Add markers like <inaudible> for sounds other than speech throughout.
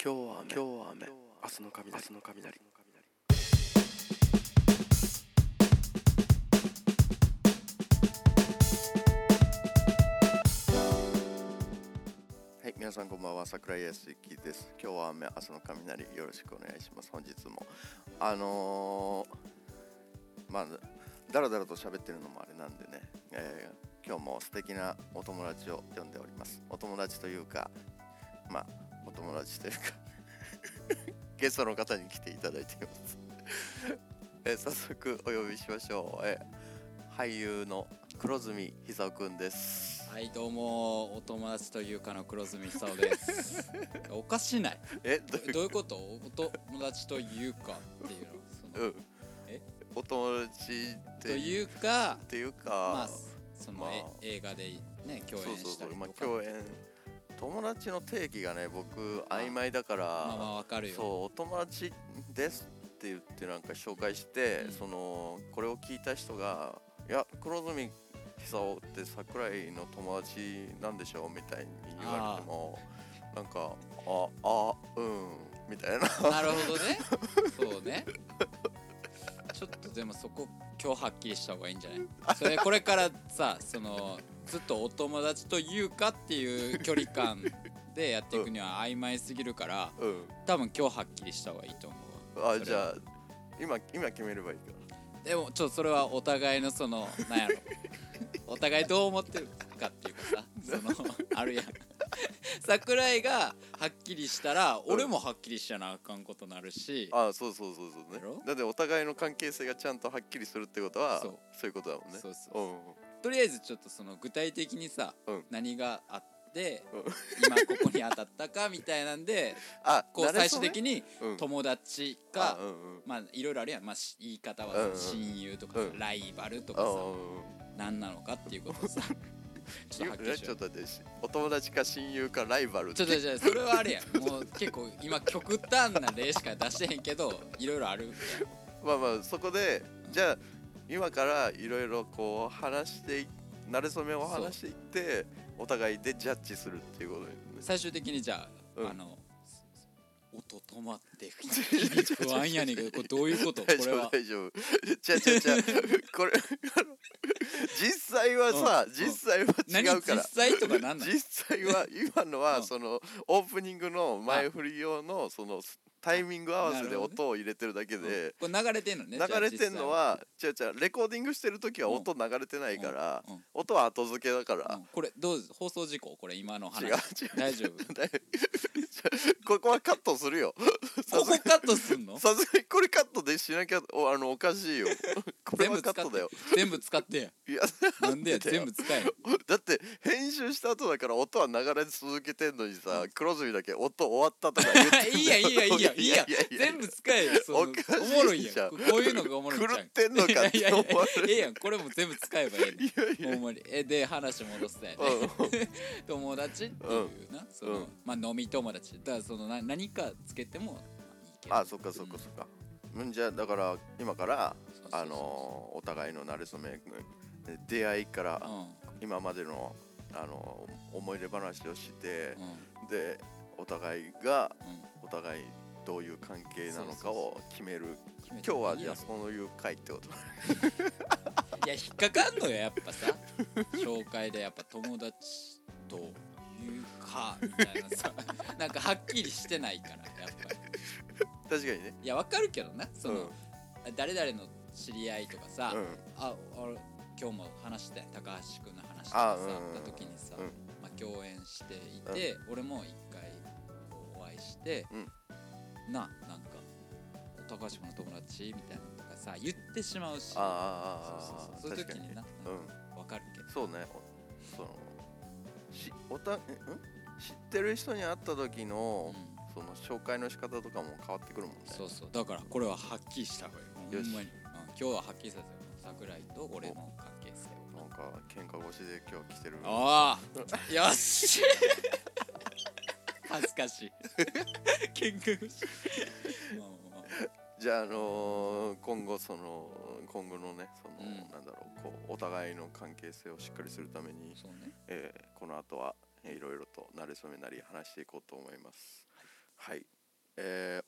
今日は雨。今日は雨。明日の雷。明日の雷。はい皆さんこんばんは。桜井康之です。今日は雨明日の雷よろしくお願いします。本日も。あのー、まあだらだらと喋ってるのもあれなんでね、えー今日も素敵なお友達を呼んでおります。お友達というかまあお友達というか。<laughs> ゲストの方に来ていただいています。<laughs> え早速お呼びしましょう。え俳優の黒住久夫くんです。はいどうもお友達というかの黒住久夫です。<laughs> おかしない。えどういう？こと？お友達というかっていうのそのうん。え？お友達ってというかっていうか、まあその、まあ。え映画でね共演そうそうそう。まあしたりとか。共演友達の定義がね僕曖昧だから、まあまあわかるよ。そうお友達ですって言ってなんか紹介して、うん。そのこれを聞いた人が「いや黒住久夫って桜井の友達なんでしょ?」みたいに言われてもなんか「ああうん」みたいな。なるほどね。<laughs> そうね。ちょっとでもそこ今日はっきりした方がいいんじゃない？それこれからさそのずっとお友達というかっていう距離感でやっていくには曖昧すぎるから <laughs> うん。多分今日はっきりした方がいいと思うあじゃあ今今決めればいいか。でもちょっとそれはお互いのそのなんやろ。<laughs> お互いどう思ってるかっていうかさその <laughs> あるやん。桜井がはっきりしたら俺もはっきりしちゃなあかんことなるし、あそうそうそうそうね。だってお互いの関係性がちゃんとはっきりするってことはそう。そういうことだもんね。そうそううんとりあえずちょっとその具体的にさ、うん。何があってうん。今ここに当たったかみたいなんで <laughs> あこう最終的ににうん。友達あか、うんうん。まあいろいろあるやん、まあ、し言い方はうんうん。さ親友とかさ、うん。ライバルとあかさ、うん何なのかっていうことをさ <laughs> ちょっとはっきりしよう。ちょっと待ってしお友達か親友かライバルちょっとじゃあそれはあれやん。もう結構今極端な例しか出してへんけどいろいろあるまあまあそこでじゃあ今からいろいろこう話してい慣れ初めを話していってお互いでジャッジするっていうことね最終的にじゃあ、うん。あの音止まって不安やねんけどこれどういうこと？こ大丈れは。夫大丈夫。じゃあじゃあじゃあこれ実際はさ、うん。実際は何違うから。実際とかなん実際は今のはうん。そのオープニングの前振り用のそのタイミング合わせで音を入れてるだけで。これ流れてんのね流れてんのは違う違うレコーディングしてる時は音流れてないから音は後付けだかうん。らこれどう放送事故？これ今の話。違う違う。大丈夫？<laughs> <laughs> ここはカットするよ。<laughs> ここカットすんの？さすがにこれカットでしなきゃおあのおかしいよ。これはカットだよ。全部使ってや。いやなんでや全部使えよだって編集した後だから音は流れ続けてんのにさ、うん。黒住だけ音終わったとか言っていいやんいいやんいいやんいいやんいやいや。全部使えよ。そのおかしいじゃん。おもろいやん。ここういうのがおもろいんちゃう狂ってんのかっやいやい思われええやん。これも全部使えばえいやいやほんまにえで話戻すだよね友達っていうな。その、うん。まあ飲み友達だからそのな何かつけてもまあいいけど。あそっかそっかそっか、うん、じゃあだから今からそうそうそうあのーお互いの馴れ初め出会いからうん。今までのあのー思い出話をしてうん。でお互いがうん。お互いどういう関係なのかを決める。今日はじゃあそういう回ってこといや引っかかんのよやっぱさ。紹介でやっぱ友達というかみたいなさ。<laughs> なんかはっきりしてないからやっぱり。確かにね。いやわかるけどなその、うん。誰々の知り合いとかさ、うん。あ俺今日も話して高橋君の話とあかさうんあった時にさ、うん。まあ、共演していて、俺も一回お会いして、うんななんか「高橋君の友達?」みたいなのとかさ言ってしまうし。ああそうそうそう。そういう時になうん。わかるけど。そうね。おそのしおたえん？知ってる人に会った時の、うん。その紹介の仕方とかも変わってくるもんね。そうそう。だからこれははっきりした方がいい。ほんまよしに、うん、今日ははっきりさせよう。桜井と俺の関係性を。なんか喧嘩腰で今日来てる。ああよし恥ずかしい。喧嘩腰まあまあまあじゃあ、あのー今後その今後のねその、うん。なんだろうこうお互いの関係性をしっかりするために、そうね。えーこの後は、えーいろいろと慣れ初めなり話していこうと思います。はい。えー、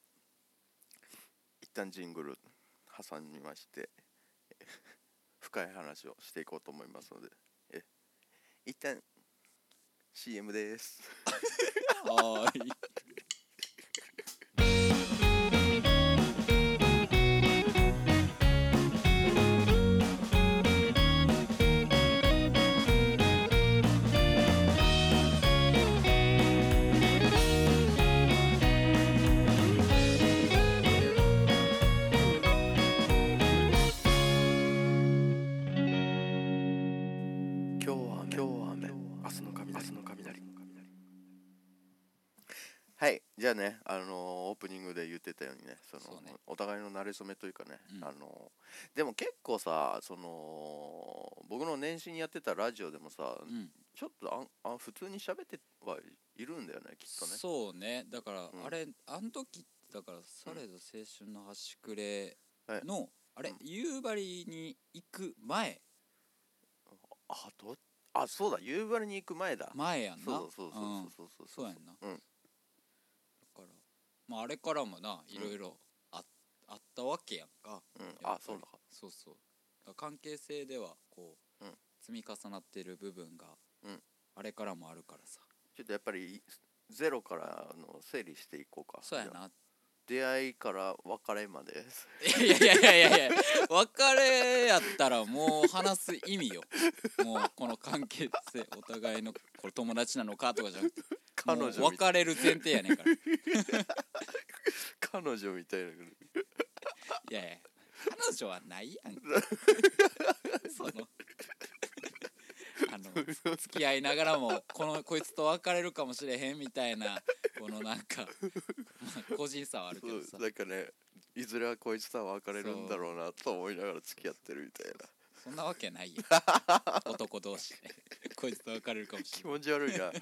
一旦ジングル挟みましてえ <laughs> 深い話をしていこうと思いますのでえ一旦 CM です。はーい。今日は雨今日は雨雷。はいじゃあねあのーオープニングで言ってたようにねそのね。お互いの馴れ初めというかね、うん。あのーでも結構さその僕の年始にやってたラジオでもさ、うん。ちょっとあんあ普通に喋ってはいるんだよねきっとね。そうね。だから、ん。あれあの時だからされど青春の端くれの、あれ、うん夕張に行く前。あどあそうだ夕張に行く前だ。前やんな。そうそうそううん。そうそうそうやんな、うん。だからまああれからもないろいろあ,、あったわけやんか。あそうだ。そうそう。関係性ではこう、うん。積み重なってる部分が、うん。あれからもあるからさ。ちょっとやっぱりゼロからの整理していこうか。そうやな出会いから別れまで。いやいやいやいやいや別れやったらもう話す意味よ。もうこの関係性お互いのこれ友達なのかとかじゃなくて。彼女別れる前提やねんから。い彼女みたいなやいや彼女はないやん。<laughs> そのあの付き合いながらもこのこいつと別れるかもしれへんみたいなこのなんか、まあ個人差はあるけどさ。なんかねいずれはこいつとは別れるんだろうなと思いながら付き合ってるみたいな。そんなわけないよ。<laughs> 男同士で。こいつと別れるかもし気れない。持ち悪いな。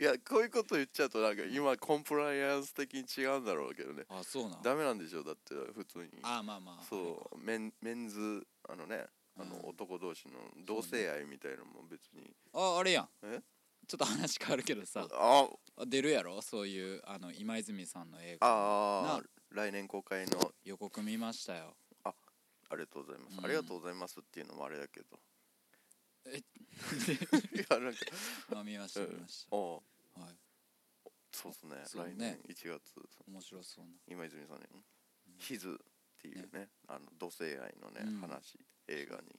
いやこういうこと言っちゃうとなんか今コンプライアンス的に違うんだろうけどね。あそうなん？ダメなんでしょ？だって普通に。あまあまあそうメンメンズあのねあのうん。男同士の同性愛みたいなのも別に。ああれやん。え？ちょっと話変わるけどさ。あ出るやろ？そういうあの今泉さんの映画。あな来年公開の予告見ましたよありがとうございます、うんありがとうございますっていうのもあれだけどえいやなんかまあ見ました見ましおたはいそうですねね来年1月面白そうな今泉さんね「ヒズっていうねあの同性愛のね、うん。話映画に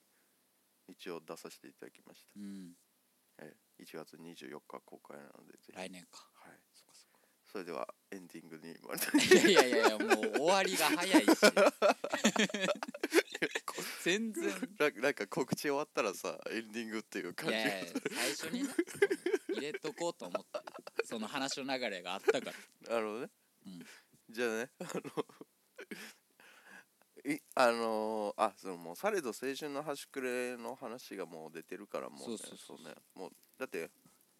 一応出させていただきました、うん。えー1月24日公開なのでぜひ、来年か。はい、そっかそっかそれではエンディングに参りいやいやいやいやもう終わりが早いし。全然。<laughs> ななんか告知終わったらさエンディングっていうい感じ。やいや最初にね入れとこうと思ってその話の流れがあったから。なるほどね、うん。じゃあねあのいあのーあそのもうされど青春の端くれの話がもう出てるからもうねそうそうそう。そうね。もうだって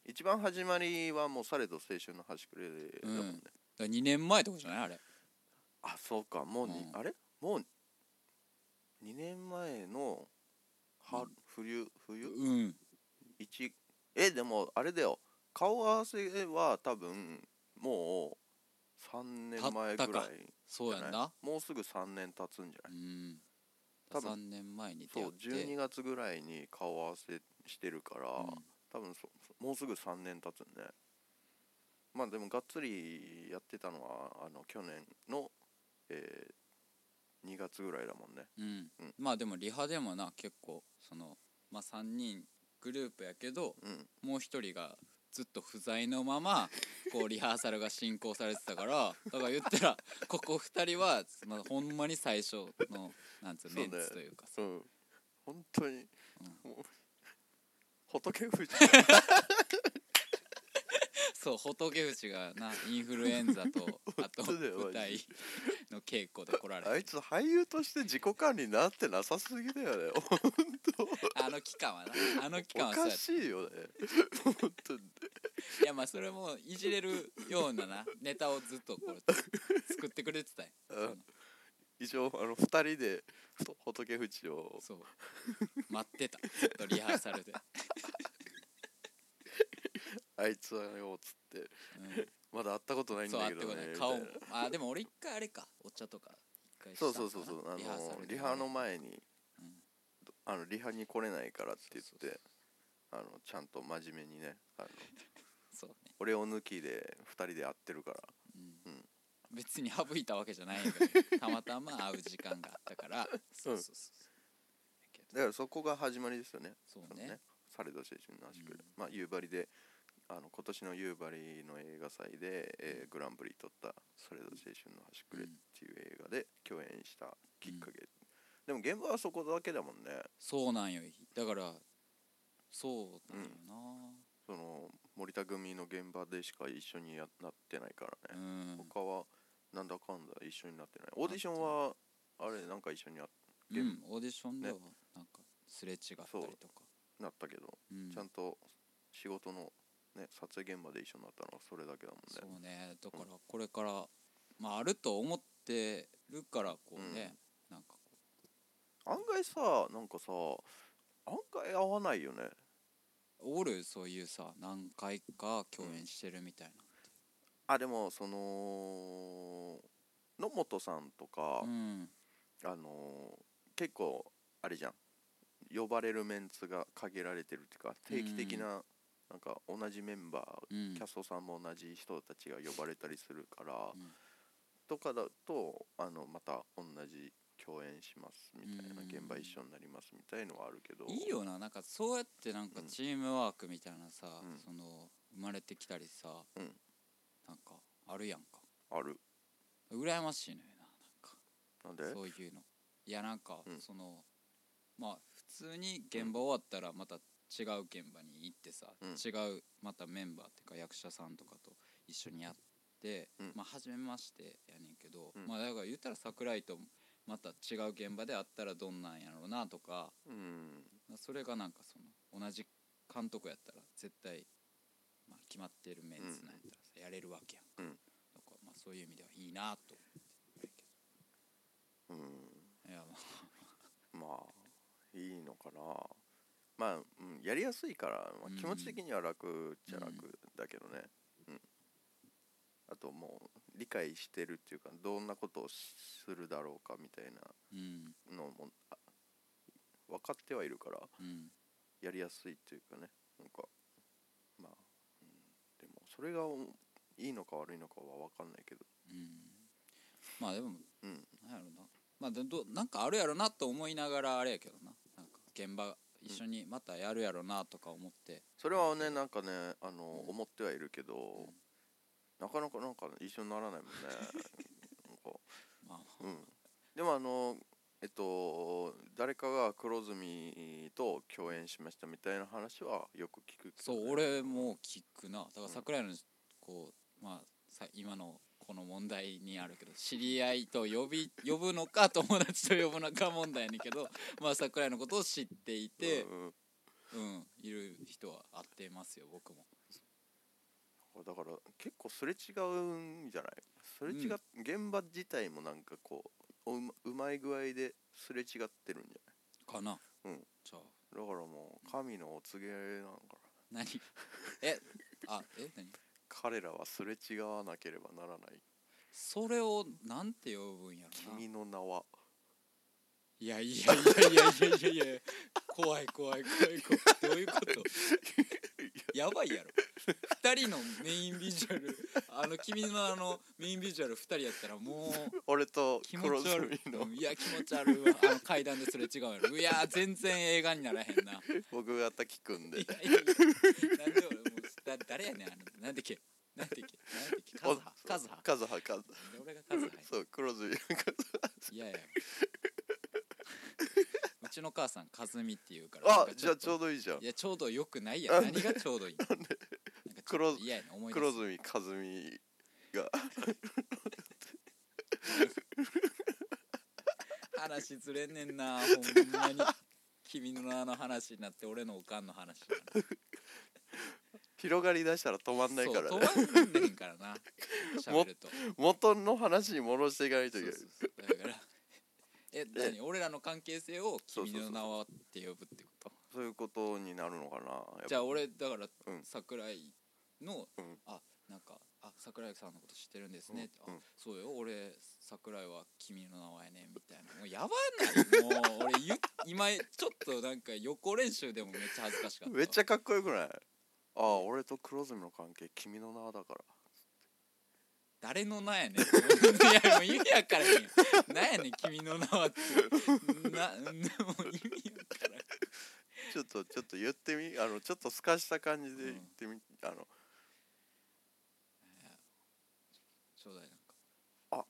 一番始まりはもうされど青春の端くれだもんね、うん。だから2年前とかじゃない？あれ。あそうか。もうに、うん。あれ？もう2年前の春、うん。冬冬？うん。一えでもあれだよ。顔合わせは多分もう3年前ぐらいそうやんな。もうすぐ3年経つんじゃうない？ん。多分3年前に出そう会って。12月ぐらいに顔合わせしてるから、うん。多分そもうすぐ3年経つんでまあでもがっつりやってたのはあの去年の、えー2月ぐらいだもんね。うん。うん。まあでもリハでもな結構そのまあ3人グループやけどうん。もう一人がずっと不在のまま <laughs> こうリハーサルが進行されてたからだから言ったらここ2人はそのほんまに最初のなんつうメンツというかさ。うん。本当に、もう仏富士 <laughs> <laughs> そう仏淵がなインフルエンザと <laughs> あと舞台の稽古で来られて。あいつ俳優として自己管理になってなさすぎだよね <laughs> 本あの期間はな。あの期当お間はそうやったかしいよね。本当に。いやまあそれもいじれるようななネタをずっとこう作ってくれてたんやうん。一応あの二人でふ仏富士を。そう。待ってた。ずっとリハーサルで、あいつはよっつってうんまだ会ったことないんだけどね顔あでも俺一回あれか。お茶とかそうそうそうそう。あのリハの前に、うん。あのリハに来れないからって言ってあのちゃんと真面目にねあの <laughs> そうね。俺を抜きで2人で会ってるから。うん。うん。別に省いたわけじゃない <laughs> たまたま会う時間があったから。そうそうそうだからそこが始まりですよね。そうね。そのねサレド青春の足くうん。まあ夕張であの今年の夕張の映画祭で、えーグランプリ取った「サレド青春の端くれ」っていう映画で共演したきっかけ、でも現場はそこだけだもんね。そうなんよ。だからそうなんよな。その森田組の現場でしか一緒にやなってないからうね、ん。他はなんだかんだ一緒になってない。オーディションはあれなんか一緒にやうんオーディションではねなんかすれ違ったりとか。なったけど、うん。ちゃんと仕事の、ね、撮影現場で一緒になったのはそれだけだもんね。そうねだからこれからまああると思ってるからこうねなんかこ案外さなんかさ案外合わないよね。うおる？そういうさ何回か共演してるみたいあでもその野本さんとかな、うん。あのー結構あれじゃん。呼ばれるメンツが限られてるっていうか定期的な、なんか同じメンバー、うん。キャストさんも同じ人たちが呼ばれたりするから、うん。とかだとあのまた同じ共演しますみたいな、うん。現場一緒になりますみたいのはあるけど。いいよな。なんかそうやってなんかうん。チームワークみたいなさ、うん。その生まれてきたりさ、うん。なんかあるやんか。ある。羨ましいのよななんでなんかそういうの。いやなんか、うん。そのまあ普通に現場終わったらまた違う現場に行ってさ、うん。違うまたメンバーっていうか役者さんとかと一緒にやって、うん。まあ初めましてやねんけど、うん。まあだから言ったら桜井とまた違う現場で会ったらどんなんやろうなとかうん。それがなんかその同じ監督やったら絶対、まあ、決まってるメンツなんやったらさ、やれるわけやんか、うん。だからまあそういう意味ではいいなと思ってうん。どいやまあ。まあいいのかなまあ、うん、やりやすいから、まあうん。気持ち的には楽っちゃうん。楽だけどね、うん。あともう理解してるっていうかどんなことをするだろうかみたいなうん。のもあ分かってはいるからうん。やりやすいっていうかね。なんかまあ、うん、でもそれがおいいのか悪いのかは分かんないけど。うん。まあでもうん。なんやろな。まあでどなんかあるやろなと思いながらあれやけどな。なんか現場一緒にまたやるやろなとか思って、それはねなんかねあの、うん。思ってはいるけど、なかなかなんか一緒にならないもんね。<laughs> なんか。まあうん。でもあのえっと誰かが黒住と共演しましたみたいな話はよく聞くね、そう俺も聞くな。だから桜井のこうまあさ今のこの問題にあるけど知り合いと呼び呼ぶのか友達と呼ぶのか問題やねんけどまあ桜井のことを知っていてうんうん。うんいる人は会ってますよ僕も。だから結構すれ違うんじゃない？すれ違っ、現場自体もなんかこううまうまい具合ですれ違ってるんじゃかな。うん。じゃあ。ないだからもう神のお告げなのかな何？<laughs> え？あえ？何？彼らはすれ違わなければならない。それをなんて呼ぶんやろな。君の名は。いやいやいやいやいやいやいや。怖い怖い怖い怖い。どういうこと？やばいやろ。2人のメインビジュアル。あの君のあのメインビジュアル2人やったらもう。俺と気黒持ち悪い。住の。うんいや気持ち悪いわ。あの階段ですれ違うやろいや全然映画にならへんな。い僕が滝くんで。やいやいや。なんで俺だ誰やねんあのなんでっけ？なんでっけ？なんでっけ？<laughs> カズハ。カズハ。カズハカズで俺がカズハや。そう黒住がカズいやいや。<laughs> うちの母さん和美って言うからあんかじゃあちょううどいいじゃん。いやちょうどよくないや。んなんで？何がちょうどいい？のなんかちょっ黒と嫌やな思い出す。黒住和美が。話ずれんねんなほんまに。君の名の話になって俺のおかんの話になる広がりだしたら止まんないからね。そう止まんねんからな。<laughs> 喋ると。元の話に戻していかないといけないそうそうそう。だから <laughs> え何？俺らの関係性を君の名はって呼ぶってこと？そういうことになるのかな。じゃあ俺だからうん。桜井の、うん。あなんかあ桜井さんのこと知ってるんですね」うん。うん。あそうよ。俺桜井は君の名はやねん」みたいな。もうやばない。もう俺ゆ今ちょっとなんか予行練習でもめっちゃ恥ずかしかっためっちゃかっこよくない？ああ俺と黒住の関係君の名だから。誰の名やねん。いやもう意味わからへん。よ何やねん君の名はって。なもう意味わからん。ちょっとちょっと言ってみあのちょっと透かした感じで言ってみ、あの。ちょうだいなんか。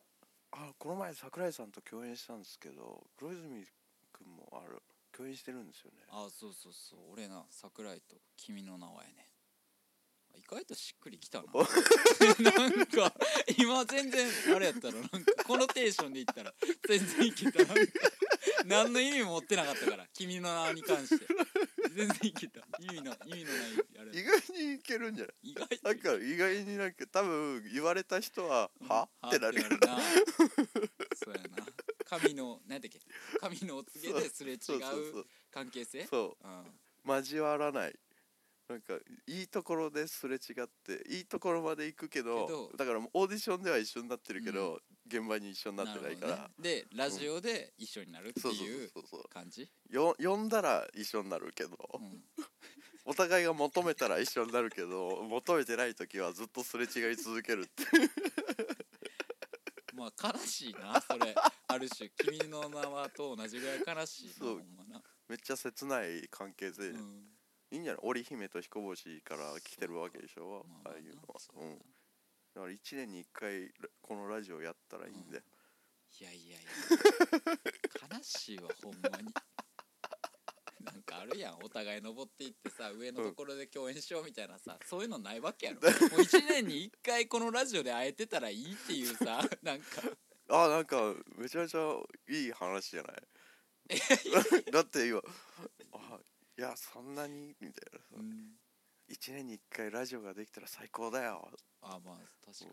あこの前桜井さんと共演したんですけど黒泉君もある共演してるんですよね。あそうそうそう。俺な桜井と君の名はやねん意外としっくりきたな。<laughs> なんか今全然あれやったらなんかこのテンションで言ったら全然いけた。なんか何の意味も持ってなかったから君の名に関して。全然いけた。意味の意味のないあれ。意外にいけるんじゃない？意外となんか意外になんか多分言われた人は「は?」は？ってなるよ。なそうやな。神の何だっけ？神のお告げですれ違そう。関係性？そう。うん。交わらないなんかいいところですれ違っていいところまで行くけどだからオーディションでは一緒になってるけど、現場に一緒になってないから、ね。でラジオで一緒になるっていう感じ？よ呼んだら一緒になるけど、うん。<laughs> お互いが求めたら一緒になるけど求めてない時はずっとすれ違い続けるって <laughs> まあ悲しいなそれ。ある種君の名はと同じぐらい悲しいなそう。めっちゃ切ない関係性、うんいいんじゃない？織姫と彦星から来てるわけでしょ、まあまあいうのは。そううん。だから1年に1回このラジオやったらいいんで、いやいやいや。悲しいわほんまに。なんかあるやん。お互い登っていってさ上のところで共演しようみたいなさ、そういうのないわけやろ。もう1年に1回このラジオで会えてたらいいっていうさ <laughs> なんか。あなんかめちゃめちゃいい話じゃない？<laughs> だって今あいやそんなに？みたいな。さ、う。ん。1年に1回ラジオができたら最高だよ。あまあ確かに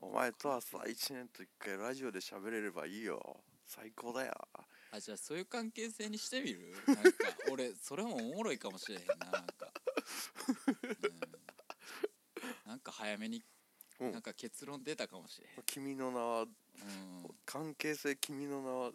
お前とはさ1年と1回ラジオで喋れればいいよ。最高だよ。あじゃあそういう関係性にしてみる？なんか <laughs> 俺それもおもろいかもしれへんななんか、うん、なんか早めにうん。なんか結論出たかもしれへん。君の名はうん。関係性君の名は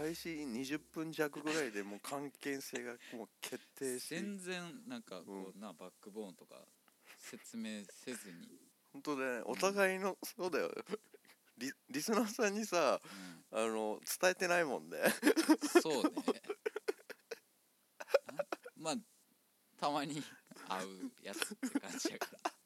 開始20分弱ぐらいでもう関係性がもう決定し全然なんかこうなバックボーンとか説明せずに、本当ね。お互いのそうだよ。リリスナーさんにさうあの伝えてないもんね。ん、そうね。な <laughs> まあたまに会うやつって感じやから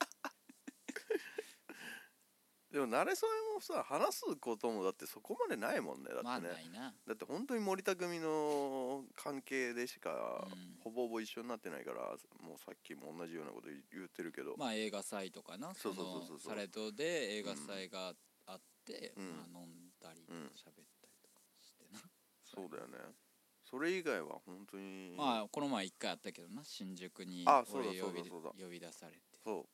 でも慣れそめもさ話すこともだってそこまでないもんねだってね、まあないな。だって本当に森田組の関係でしか、うん。ほぼほぼ一緒になってないからもうさっきも同じようなこと言ってるけど、まあ映画祭とかな。そそうそうそうそう。のサレドで映画祭があって、うん。まあ、飲んだりうん喋ったりとかしてな、そうだよね。それ以外は本当に。まあこの前一回あったけどな。新宿にあそうだ俺呼び呼び出されて。そう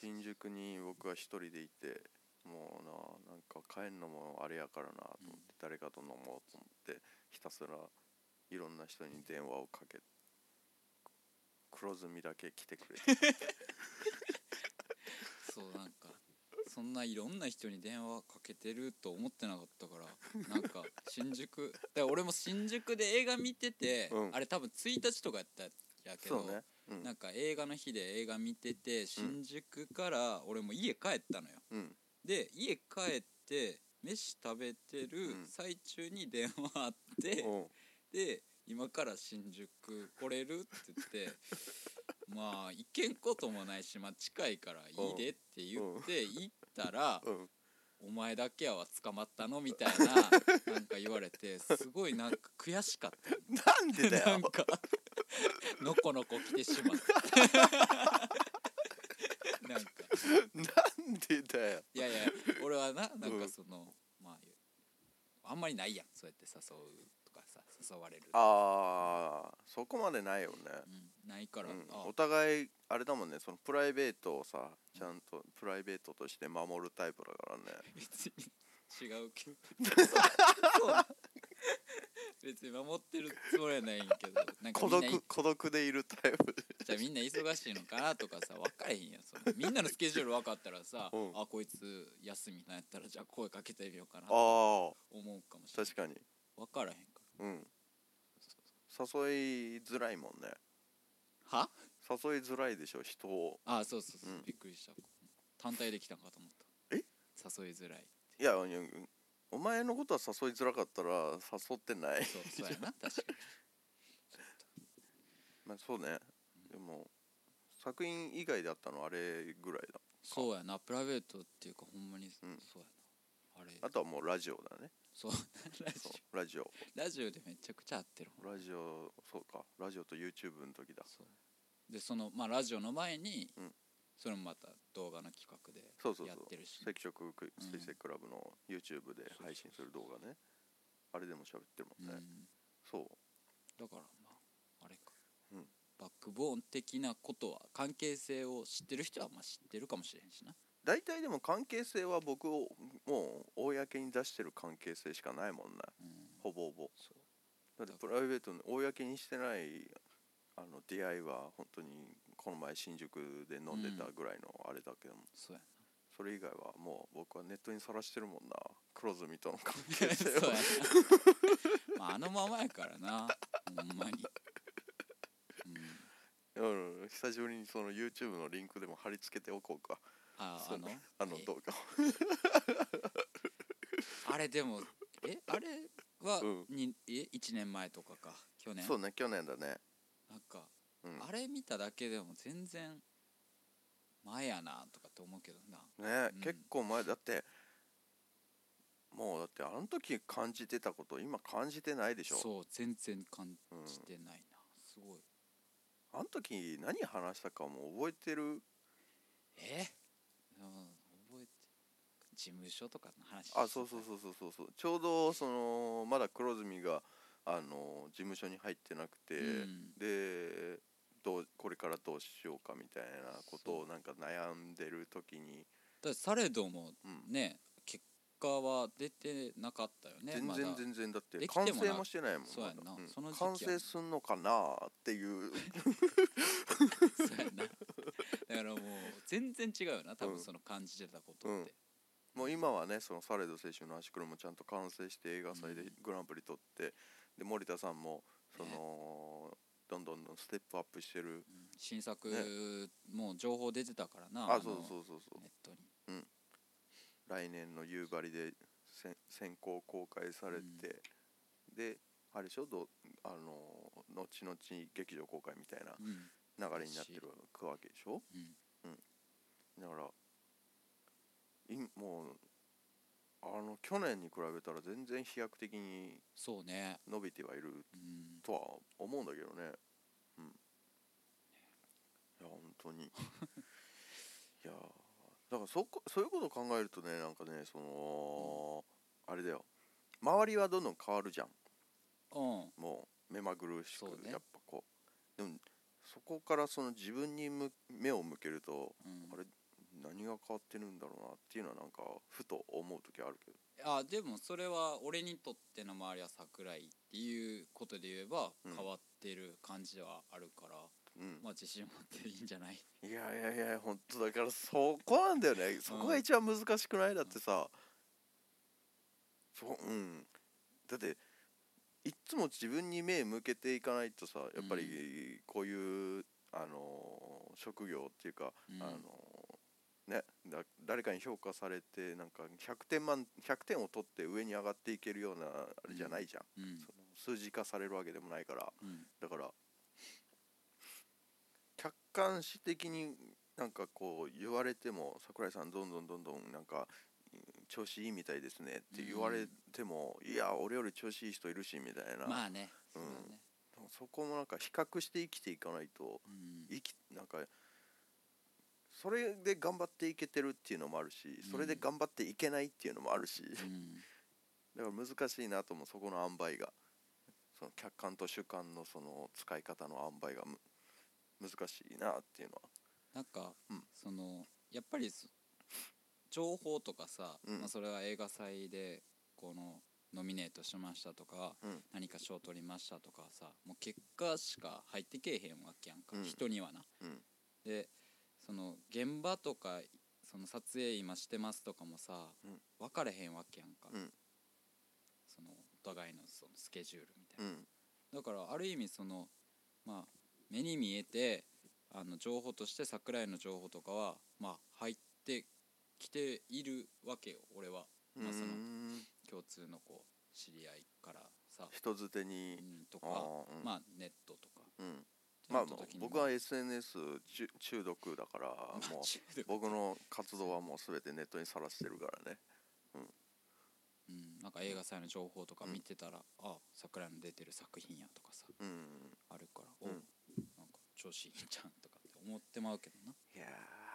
新宿に僕は一人でいてもうななんか帰んのもあれやからなと思って、誰かと飲もうと思ってひたすらいろんな人に電話をかけ黒ずみだけ来てくれて。<laughs> そうなんかそんないろんな人に電話かけてると思ってなかったからなんか新宿だから俺も新宿で映画見てて、うん。あれ多分1日とかやったやけど、ね、うん。なんか映画の日で映画見てて新宿から俺も家帰ったのよ。うん、で家帰って飯食べてるうん。最中に電話あって、う。んで今から新宿来れるって言って <laughs> まあ行けんこともないし、まあ、近いからいいでって言って行ったらう。ん「お前だけやわ捕まったの?」みたいななんか言われてすごいなんか悔しかった。よ <laughs> なんでだよ。<laughs> なんかのこのこ来てしまって <laughs> なんか。なんでだよ。いやいや俺はななんかその、まああんまりないやん。そうやって誘うとかさ誘われる。ああそこまでないよね、うん、ないから、うん。あお互いあれだもんね。そのプライベートをさちゃんとプライベートとして守るタイプだからね。<laughs> 別に違うけど。<laughs> そう <laughs> 別に守ってるつもりはないんけどなんか孤独孤独でいるタイプ。じゃあみんな忙しいのかなとかさ分かれへんやんその。みんなのスケジュール分かったらさ、うん。あこいつ休みなんやったらじゃあ声かけてみようかなあとあ思うかもしれない。確かに。分からへんかうん。誘いづらいもんね。らは？誘いづらいでしょ人を。あそうそうそう、うん。びっくりした。単体できたんかと思った。え？誘いづらいいやいやお前のことは誘いづらかったら誘ってない。そうそうやな。<laughs> 確かに。まあそうね。でも作品以外であったのあれぐらいだそうやな。プライベートっていうかほんまに、ん。そうやな。あれ。あとはもうラジオだね。そう。<laughs> ラジオ。ラジオ。ラジオでめちゃくちゃ合ってるラジオそうか。ラジオと YouTube の時だ。そう。でそのまあラジオの前に、うんそれもまた動画の企画でやってるし。赤色水星クラブの YouTube で配信する動画ね。あれでも喋ってるもんね、うん。そう。だからまああれか、うん。バックボーン的なことは関係性を知ってる人はまあ知ってるかもしれんしな。大体でも関係性は僕をもう公に出してる関係性しかないもんね。うん。ほぼほぼ。だってプライベートに公にしてないあの出会いは本当にこの前新宿で飲んでたぐらいのあれだけども、そうやそれ以外はもう僕はネットにさらしてるもんな。黒住との関な係性を。<laughs> まああのままやからな。ほんまに、うん、うん、久しぶりにその YouTube のリンクでも貼り付けておこうか。ああの？えあの動画を。あれでもえ？あれは、うん。にえ？1年前とかか。去年？そうね去年だねうん。あれ見ただけでも全然前やなとかって思うけどな。ね、うん。結構前だってもうだってあの時感じてたこと今感じてないでしょ。そう全然感じてないな、すごい。あの時何話したかも覚えてる？え？うん覚えて事務所とかの話あそうそうそうそうそうそう。ちょうどそのまだ黒住があの事務所に入ってなくて、うん。でどうこれからどうしようかみたいなことをなんか悩んでる時に、だされどもうん。ね結果は出てなかったよね全然全然だって完成もしてないもんそうやんな。まだ。その完成すんのかなっていう。<laughs> そうやな。だからもう全然違うよな多うん。分その感じてたことって、もう今はねそのサレド青春の足黒もちゃんと完成して映画祭でグランプリ取ってで森田さんもその、どんどんどんステップアップしてる。うん新作もう情報出てたからなのあそうそうそうそう。ネットに。来年の夕張で先先行公開されて、であれでしょ？どうあの後々劇場公開みたいなうん。流れになってるわけでしょ？うん。だからいもうあの去年に比べたら全然飛躍的にそうね。伸びてはいるうん。とは思うんだけどね。うん。いや本当に。<laughs> いやだからそこそういうことを考えるとねなんかねその、あれだよ。周りはどんどん変わるじゃん。うん。もう目まぐるしく、ね。やっぱこう。でもそこからその自分にむ目を向けると、うん。あれ何が変わってるんだろうなっていうのはなんかふと思う時あるけど。あでもそれは俺にとっての周りは桜井っていうことで言えばうん。変わってる感じはあるから、うん。まあ自信を持っていいんじゃない？いやいやいや本当だからそこなんだよね。そこが一番難しくない？だってさそううん。だっていっつも自分に目向けていかないとさやっぱりこういう、あの職業っていうか、うん。あのねだ誰かに評価されてなんか100点満100点を取って上に上がっていけるようなあれじゃないじゃん、うんその数字化されるわけでもないから。うん。だから客観視的になんかこう言われても桜井さんどんどんどんどんなんかうん調子いいみたいですねって言われても、いや俺より調子いい人いるしみたいな、まあね。うそうんだね。そこもなんか比較して生きていかないとうん。生きなんかそれで頑張っていけてるっていうのもあるしそれで頑張っていけないっていうのもあるし、うん。<laughs> だから難しいなと思うそこの塩梅が。その客観と主観のその使い方の塩梅がむ難しいなっていうのは。なんか、うん。そのやっぱりそ情報とかさ、うん。まあ、それは映画祭でこのノミネートしましたとか、うん。何か賞取りましたとかさもう結果しか入ってけえへんわけやんか、うん。人にはな。うん。でその現場とかその撮影今してますとかもさ、うん。分かれへんわけやんか、うん。そのお互いのそのスケジュールみたいな。うん。だからある意味そのまあ目に見えてあの情報として桜井の情報とかはまあ入ってきているわけよ俺は、まあ、そのうん共通のこう知り合いからさ、人づてに。うん、とかあーうん。まあネットとか。うんまあ僕は SNS 中中毒だからまあ <laughs> もう僕の活動はもう全てネットにさらしてるからね。うん、なんか映画祭の情報とか見てたら、あ桜井の出てる作品やとかさうん。あるから、うん。おなんか調子いいんじゃんとかって思ってまうけどな、いやー。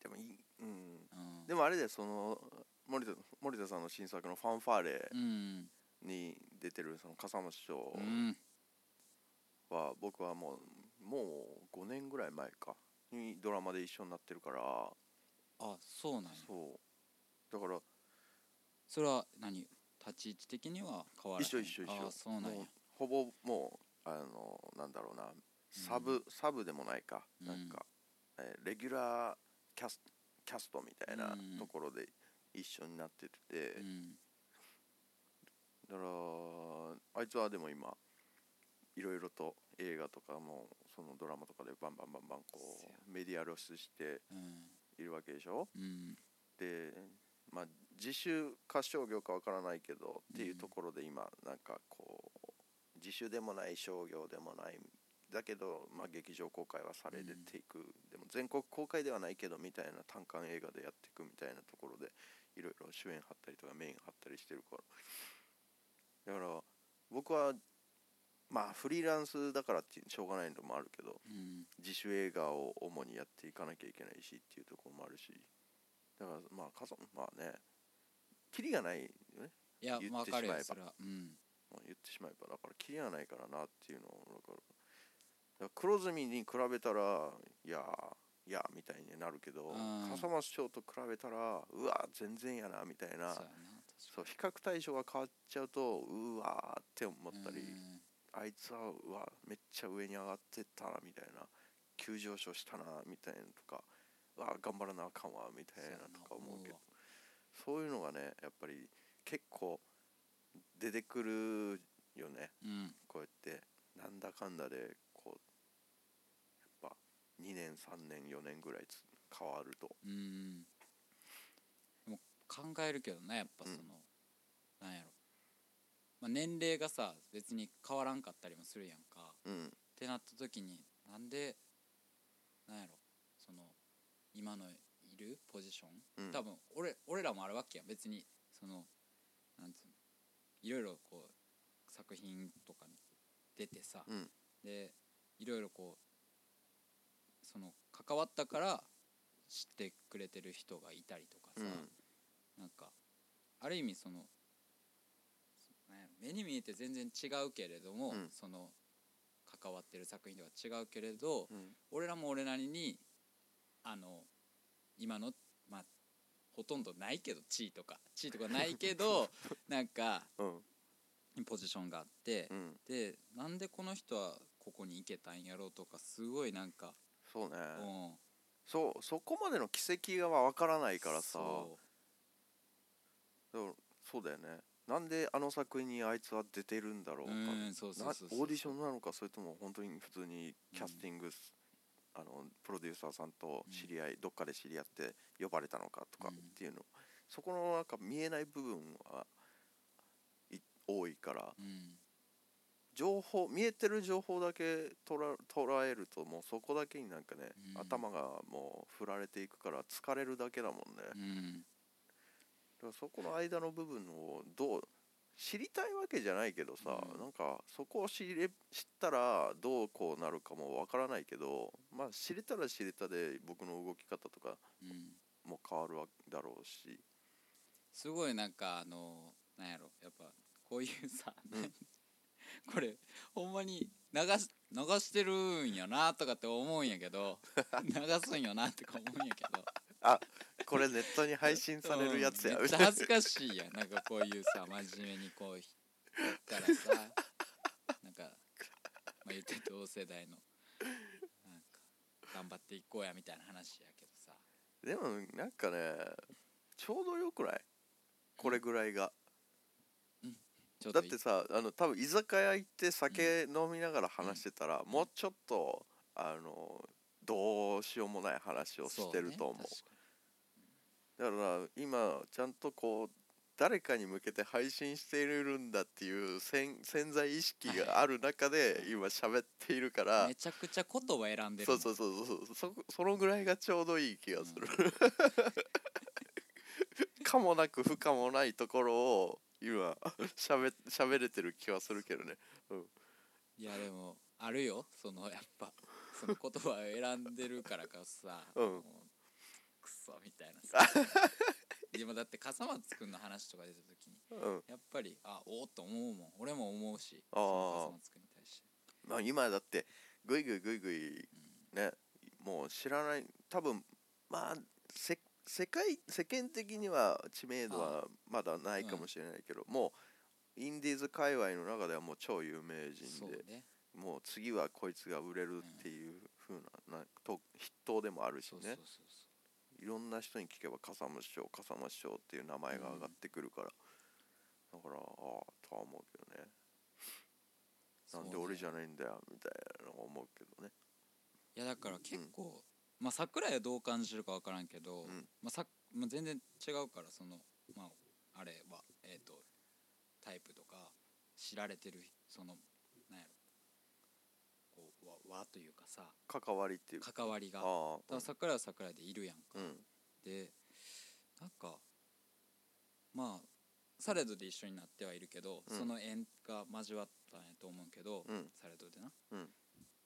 でもいいうん。うん、でもあれでその森田森田さんの新作の「ファンファーレうん」に出てるその笠間師匠うんは僕はもうもう5年ぐらい前か。にドラマで一緒になってるから。あそうなんや。そう。だからそれは何？立ち位置的には変わらへん一緒一緒一緒。あそうなんや。ほぼもうあのなんだろうな。サブ、サブでもないか、うん。なんか、えーレギュラーキャスキャストみたいなうん。ところで一緒になってて、うん。だからあいつはでも今いろいろと映画とかもそのドラマとかでバンバンバンバンこうメディア露出してうん。いるわけでしょ？うん。でまあ自主歌唱業かわからないけどっていうところで今なんかこう自主でもない商業でもないだけど、まあ、劇場公開はされていく、でも全国公開ではないけどみたいな単館映画でやっていくみたいなところでいろいろ主演張ったりとかメイン張ったりしてるから。だから僕はまあフリーランスだからってしょうがないのもあるけどうん。自主映画を主にやっていかなきゃいけないしっていうところもあるし。だからまあ家族まあねキリがないよね。いや言ってしまえば。うん。まあ言ってしまえばだからキリがないからなっていうのをだから黒ずみに比べたらいやいやみたいになるけどうん。笠間師匠と比べたらうわ全然やなみたいな。そう比較対象が変わっちゃうとうわーって思ったり、うんあいつはうわめっちゃ上に上がってったなみたいな。急上昇したなみたいなとか。うわ頑張らなあかんわみたいなとか思うけど。そういうのがねやっぱり結構出てくるよね。うん。こうやってなんだかんだでこうやっぱ2年3年4年ぐらいつ変わると。うん。考えるけどねやっぱその、うん。なんやろ、まあ、年齢がさ別に変わらんかったりもするやんか。うん。ってなった時になんでなんやろその今のいるポジション、うん。多分俺俺らもあるわけやん。別にそのなんつうのいろいろこう作品とかに出てさ、うん。でいろいろこうその関わったから知ってくれてる人がいたりとかさ、うん。なんかある意味その目に見えて全然違うけれども、うん。その関わってる作品では違うけれど、うん。俺らも俺なりにあの今のまあほとんどないけど地位とか。地位とかないけど <laughs> なんかうん。ポジションがあって、うん。でなんでこの人はここに行けたんやろうとかすごいなんか、そうね。うん、そうそこまでの奇跡がわからないからさ。そうだよねなんであの作品にあいつは出てるんだろうか。うんそうそうなそうそう。オーディションなのかそれとも本当に普通にキャスティングす、あのプロデューサーさんと知り合い、どっかで知り合って呼ばれたのかとかうんっていうの、そこのなんか見えない部分はい多いから。うん。情報見えてる情報だけ捉捉えるともうそこだけになんかね、うん。頭がもう振られていくから疲れるだけだもんね、からそこの間の部分をどう知りたいわけじゃないけどさ、うん。なんかそこを知れ知ったらどうこうなるかもわからないけどまあ知れたら知れたで僕の動き方とかうん。も変わるだろうし。すごいなんかあのなんやろやっぱこういうさ、うん。これほんまに流し流してるんやなとかって思うんやけど流すんよなとか思うんやけどあこれネットに配信されるやつや、うんめっちゃ恥ずかしいやん。なんかこういうさ真面目にこう言ったらさなんか、まあ、言って同世代のなんか頑張っていこうやみたいな話やけどさ。でもなんかねちょうどよくない？これぐらいが、ちょっといだってさあの多分居酒屋行って酒飲みながら話してたら、もうちょっとあのどうしようもない話をしてると思う。そねだから今ちゃんとこう誰かに向けて配信しているんだっていう潜潜在意識がある中で今喋っているから、にめちゃくちゃ言葉選んでるもそうんそうそうそう。そそのぐらいがちょうどいい気がする、<laughs> かもなく不可もないところを今 <laughs> 喋喋れてる気はするけどね、うん、いやでもあるよ。そのやっぱその言葉を選んでるからかさ、<laughs> うん。もうクソみたいなさ。でもだって笠松くんの話とか出た時にうん。やっぱりあおおっと思うもん。俺も思うし笠松くんに対して。まあ、今だってぐいぐいぐいぐいねもう知らない多分まあせ世界世間的には知名度はまだないかもしれないけど、もうインディーズ界隈の中ではもう超有名人で、そうねもう次はこいつが売れるっていう風ななと筆頭でもあるしね。いろんな人に聞けば笠間師匠笠間師匠っていう名前が上がってくるから、だからああとは思うけどね。なんで俺じゃいないんだよみたいなの思うけどね。いやだから結構、まあ桜井はどう感じるか分からんけど、うん。まあさまあ、全然違うからそのまああれはえっ、とタイプとか知られてるその和和というかさ。関わりっていうか。関わりが。だから桜井は桜井でいるやんか、うん。でなんかまあサレドで一緒になってはいるけど、うん。その縁が交わったんやと思うけど、うん。サレドでな、うん。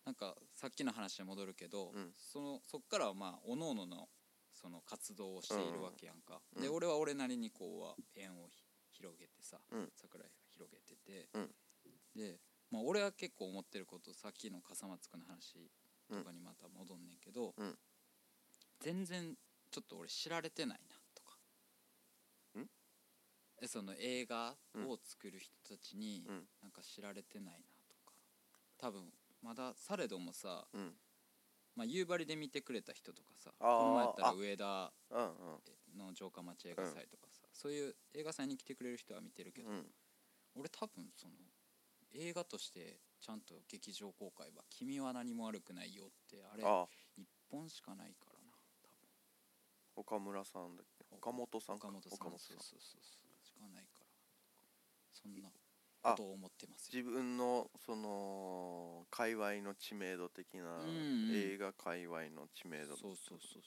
なんかさっきの話に戻るけど、うん。そのそっからはまあおのおののその活動をしているわけやんか、うん。で俺は俺なりにこうは縁をひ広げてさ、うん。桜広げてて、うん。で、まあ、俺は結構思ってることさっきの笠松君の話とかにまた戻んねんけど、うん。全然ちょっと俺知られてないなとか。ん？えその映画を作る人たちにうん。なんか知られてないなとか。多分まだされどもさ、うん。まあ、夕張で見てくれた人とかさこの前やったらあ上田うんの城下町映画祭とかさ、そういう映画祭に来てくれる人は見てるけど、うんうん。俺多分その映画としてちゃんと劇場公開は「君は何も悪くないよ」ってあれあ一本しかないからな岡村さんだっけ？多分岡本さんか？岡本さん岡本そうそうそうそうしかないから。そんなあことを思ってますよ。自分のその界隈の知名度的な、うんうん。映画界隈の知名度。そうそうそうそう。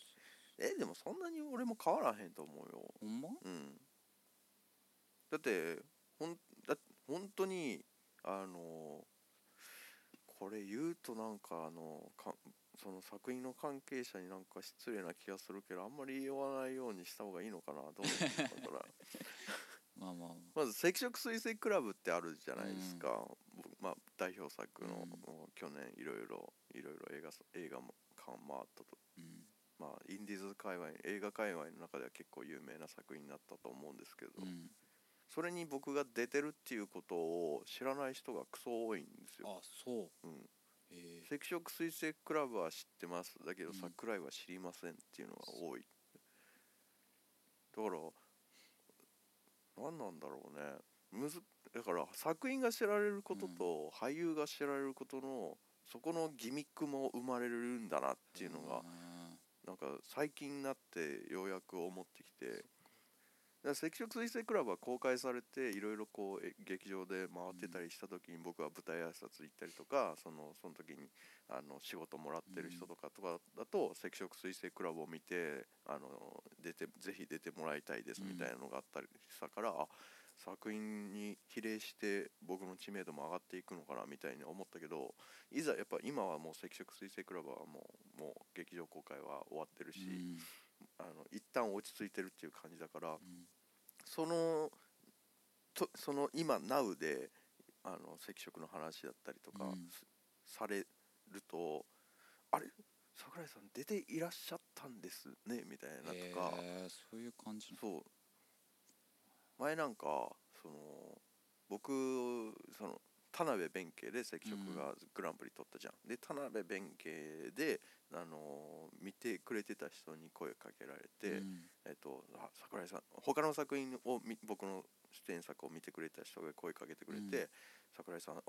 えでもそんなに俺も変わらへんと思うよ。ほんま？うん。だってほんだ本当にあのこれ言うとなんかあのかその作品の関係者になんか失礼な気がするけどあんまり言わないようにした方がいいのかなどう思うのかな <laughs> まあまあまず赤色水星クラブってあるじゃないですか、僕まあ、代表作の、うん。去年いろいろいろいろ映画映画も館回ったとうん。まあインディーズ界隈映画界隈の中では結構有名な作品になったと思うんですけど、うんそれに僕が出てるっていうことを知らない人がクソ多いんですよ、あそう。うん、へえ。赤色水星クラブは知ってますだけどうん。桜井は知りませんっていうのが多い。だから何なんだろうね。むずだから作品が知られることと俳優が知られることのそこのギミックも生まれるんだなっていうのがなんか最近になってようやく思ってきてだ赤色水星クラブは公開されていろいろこうえ劇場で回ってたりした時に僕は舞台挨拶行ったりとかそのその時にあの仕事もらってる人とかとかだと赤色水星クラブを見てあの出てぜひ出てもらいたいですみたいなのがあったりしたから、あ作品に比例して僕の知名度も上がっていくのかなみたいに思ったけどいざやっぱ今はもう赤色水星クラブはもうもう劇場公開は終わってるし、うん。あの一旦落ち着いてるっていう感じだから、うんそのとその今 Now であの赤色の話だったりとか、うん。すされるとあれ？桜井さん出ていらっしゃったんですねみたいなとか、へーそういう感じなそう。前なんかその僕その田辺弁慶で赤色がグランプリ取ったじゃん、で田辺弁慶であの見てくれてた人に声かけられて、うん。えっと、あ桜井さん他の作品をみ僕の出演作を見てくれた人が声かけてくれて、うん。桜井さんあ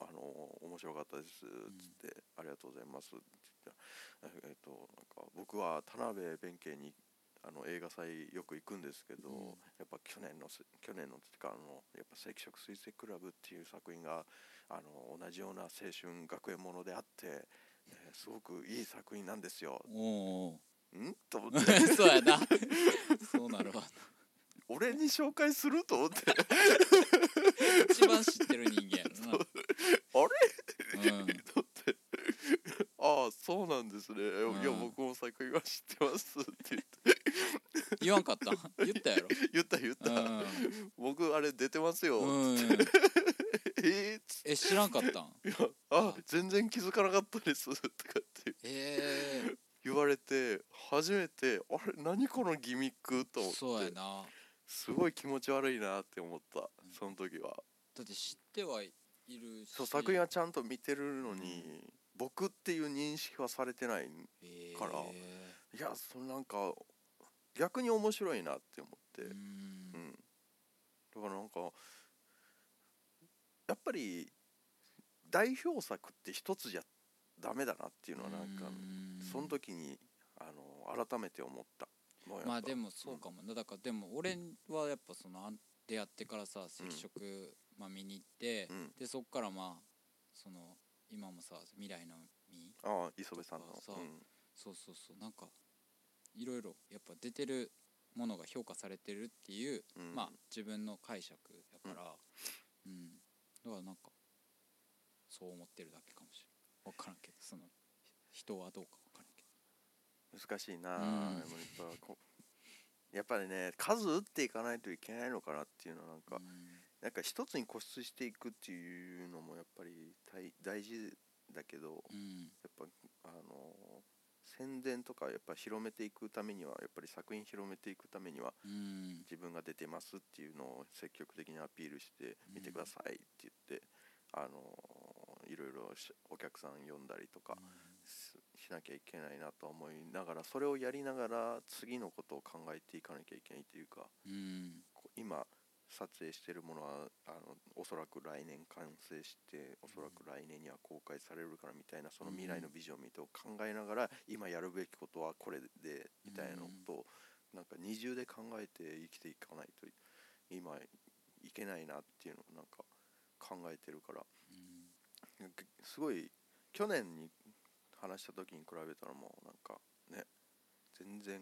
あの面白かったですつって、ありがとうございますって言ってえっとなんか僕は田辺弁慶にあの映画祭よく行くんですけど、うん。やっぱ去年のす去年のってかあのやっぱ赤色水星クラブっていう作品があの同じような青春学園ものであって、ねすごくいい作品なんですよ。おうおん？と思って。う <laughs> そうやな。そうなるわ俺に紹介すると思って。一番知ってる人間やろな。<laughs> あれ？うん。だって。ああそうなんですね、んいや僕も作品は知ってますって言って <laughs> 言わんかった。言ったやろ。<laughs> 言った言った、うん。僕あれ出てますよ、うん。<laughs> えー、つえ知らんかったん？いやあ全然気づかなかったです。とかって。ええ言われて初めてあれ何このギミックと思って。そうやな。すごい気持ち悪いなって思った。その時は。だって知ってはいるし。そう作品はちゃんと見てるのに、僕っていう認識はされてないえーからいやそのなんか逆に面白いなって思って、ううん。んだからなんかやっぱり代表作って一つじゃダメだなっていうのはなんかうん。その時にあの改めて思ったまあでもそうかもな。だからでも俺はやっぱその出会ってからさ赤色、まあ、見に行って、うん。でそっからまあその今もさ未来の実ああ磯部さんの。そううん。そうそうそう。なんかいろいろやっぱ出てるものが評価されてるっていう、うん。まあ自分の解釈やからうん、だからなんかそう思ってるだけかもしれん分からんけどその人はどうか分からんけ難しいな、うん。でもやっぱこやっぱりね数打っていかないといけないのかなっていうのはなんか、ど、うん。なんか一つに固執していくっていうのもやっぱり大大事だけど、うん。やっぱあの宣伝とかやっぱ広めていくためにはやっぱり作品広めていくためにはうん。自分が出てますっていうのを積極的にアピールして見てくださいって言って、あのいろいろしお客さん呼んだりとかししなきゃいけないなと思いながらそれをやりながら次のことを考えていかなきゃいけないというか今撮影してるものはあのおそらく来年完成しておそらく来年には公開されるからみたいなその未来のビジョンを見て考えながら今やるべきことはこれでみたいなことをなんか二重で考えて生きていかないと今いけないなっていうのをなんか考えてるから。うん。すごい去年に話した時に比べたらもうなんかね全然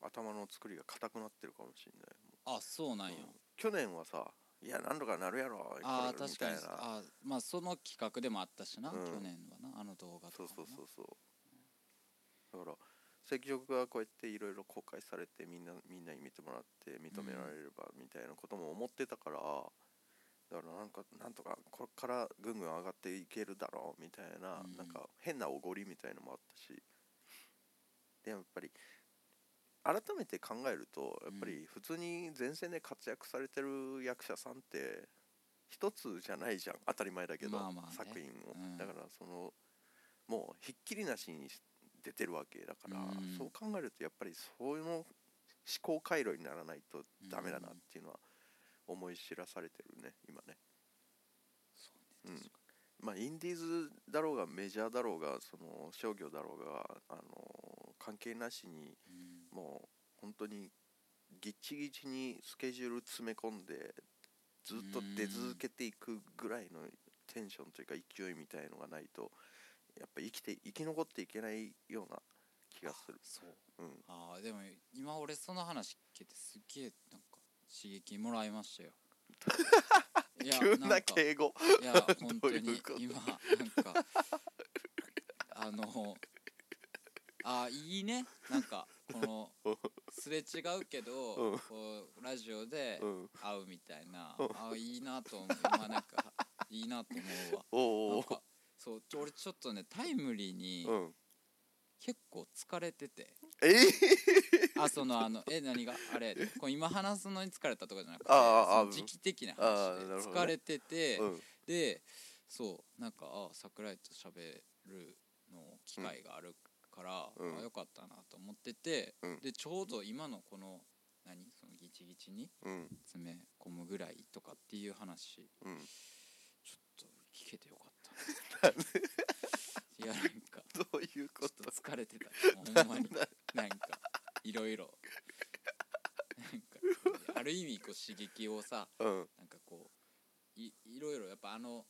頭の作りが硬くなってるかもしれない。あそうなんや、うん去年はさ「いや何とかなるやろああ確かにみたいな。あーまあその企画でもあったしな、うん。去年はなあの動画とかそうそうそうそう。だから赤色がこうやっていろいろ公開されてみんなみんなに見てもらって認められればみたいなことも思ってたから、だからなんかなんとかこれからぐんぐん上がっていけるだろうみたいな、うん。なんか変なおごりみたいのもあったし。でやっぱり改めて考えるとやっぱり普通に前線で活躍されてる役者さんって一つじゃないじゃん。当たり前だけど、まあまあね。作品を、うん。だからそのもうひっきりなしに出てるわけだから、うん。そう考えるとやっぱりそういうの思考回路にならないとダメだなっていうのは思い知らされてるね今ね。そうねうん。まあインディーズだろうがメジャーだろうがその商業だろうがあの関係なしにうんもう本当にギッチギチにスケジュール詰め込んでずっと出続けていくぐらいのテンションというか勢いみたいのがないとやっぱ生きて生き残っていけないような気がする。そう。うん、ああでも今俺その話聞けてすっげえなんか刺激もらいましたよ。<laughs> いや急な敬語。いや本当に今なんかあのあいいね。なんかこのすれ違うけど、うん。こうラジオでうん。会うみたいな、うん。あいいなと思う。まあなんかいいなと思うわ。なんかそうちょ俺ちょっとねタイムリーにうん。結構疲れてて、ええあそのあのえ何が？あれ？こう今話すのに疲れたとかじゃなくてあ時期的な話で疲れてて、うん。でそうなんかあ桜井と喋るの機会があるから、うん。あよかったなと思ってて、うん。でちょうど今のこの何？そのギチギチにうん。詰め込むぐらいとかっていう話うん。ちょっと聞けてよかったいやなんかどういうこちょっと疲れてたほんまに。なんかいろいろ。なんかある意味こう刺激をさとうん。なんかこういいろいろやっぱあの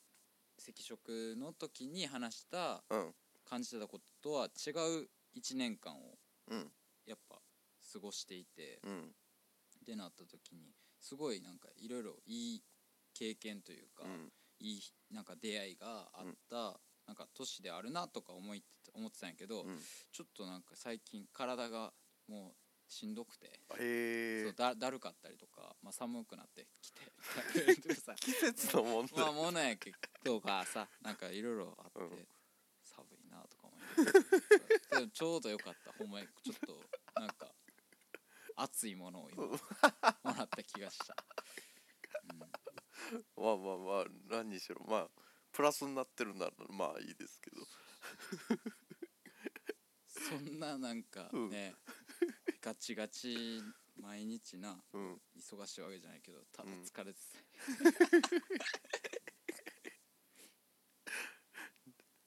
赤色の時に話したうん感じてたこととは違う1年間をうん。やっぱ過ごしていてうん。ってなった時にすごいなんかいろいろいい経験というか、うん。いいなんか出会いがあった、なんか年であるなとか思い思ってたんやけど、うん。ちょっとなんか最近体がもうしんどくて、へえ。そうだだるかったりとか、まあ、寒くなってきてさ <laughs> 季節の問まあ題ものやけどかさなんかいろいろあって、うん寒いなとか思いながらでもちょうどよかった。ほんまにちょっとなんか熱いものを今もらった気がした、まあまあまあ何にしろまあプラスになってるならまあいいですけど。そんななんかうん。ね、ガチガチ毎日なうん。忙しいわけじゃないけどただうん。疲れてた、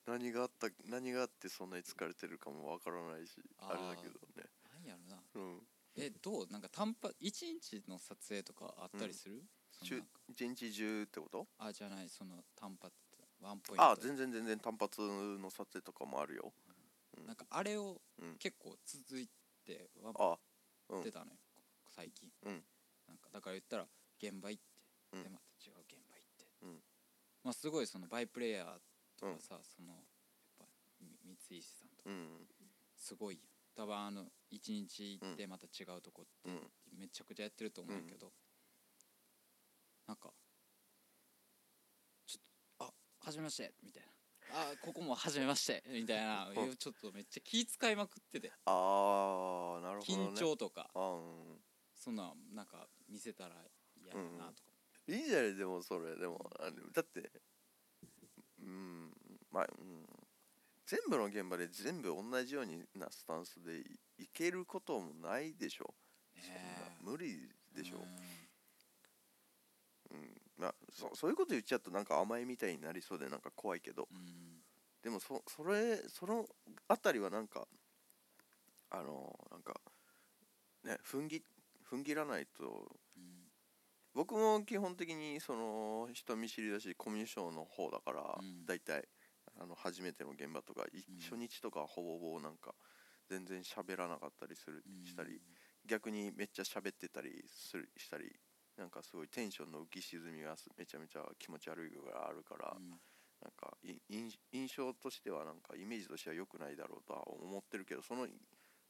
何があった何があってそんなに疲れてるかもわからないしあー。あれだけどね。なんやろな。うん。えどう？なんか単発一日の撮影とかあったりする、その中なん日中ってこと？あじゃないその単発ワンポイント。あ全然全然単発の撮影とかもあるよ。なんかあれをうん。結構続いてワンポあうん。ってたのよ、最近、うん。なんかだから言ったら現場行って、うん。でまた違う現場行って、うん。まあすごいそのバイプレイヤーとかさ、そのやっぱみ三石さんとか。うん。すごい多分あの一日行ってまた違うとこってうん。めちゃくちゃやってると思うけど、なんかちょっとあはじめましてみたいな。あここもはじめましてみたいなうん。ちょっとめっちゃ気使いまくってて。ああなるほどね。緊張とかあうん。そんなんなんか見せたら嫌だなとか、いいじゃないでもそれ。でもあでもだってうんまあ、うん、全部の現場で全部同じようになスタンスでいいけることもないでしょねそんえな無理でしょう、うん。まあ、そそういうこと言っちゃうとなんか甘えみたいになりそうでなんか怖いけど。でもそそれそのあたりはなんかあのなんかね踏んぎ踏ん切らないと。うん。僕も基本的にその人見知りだしコミュ障の方だから、うん。だいたいあの初めての現場とか、いうん初日とかはほぼほぼなんか全然喋らなかったりする、うんしたり逆にめっちゃ喋ってたりするしたりなんかすごいテンションの浮き沈みがすめちゃめちゃ気持ち悪いぐらいあるから、うん。なんかい印印象としてはなんかイメージとしては良くないだろうとは思ってるけどその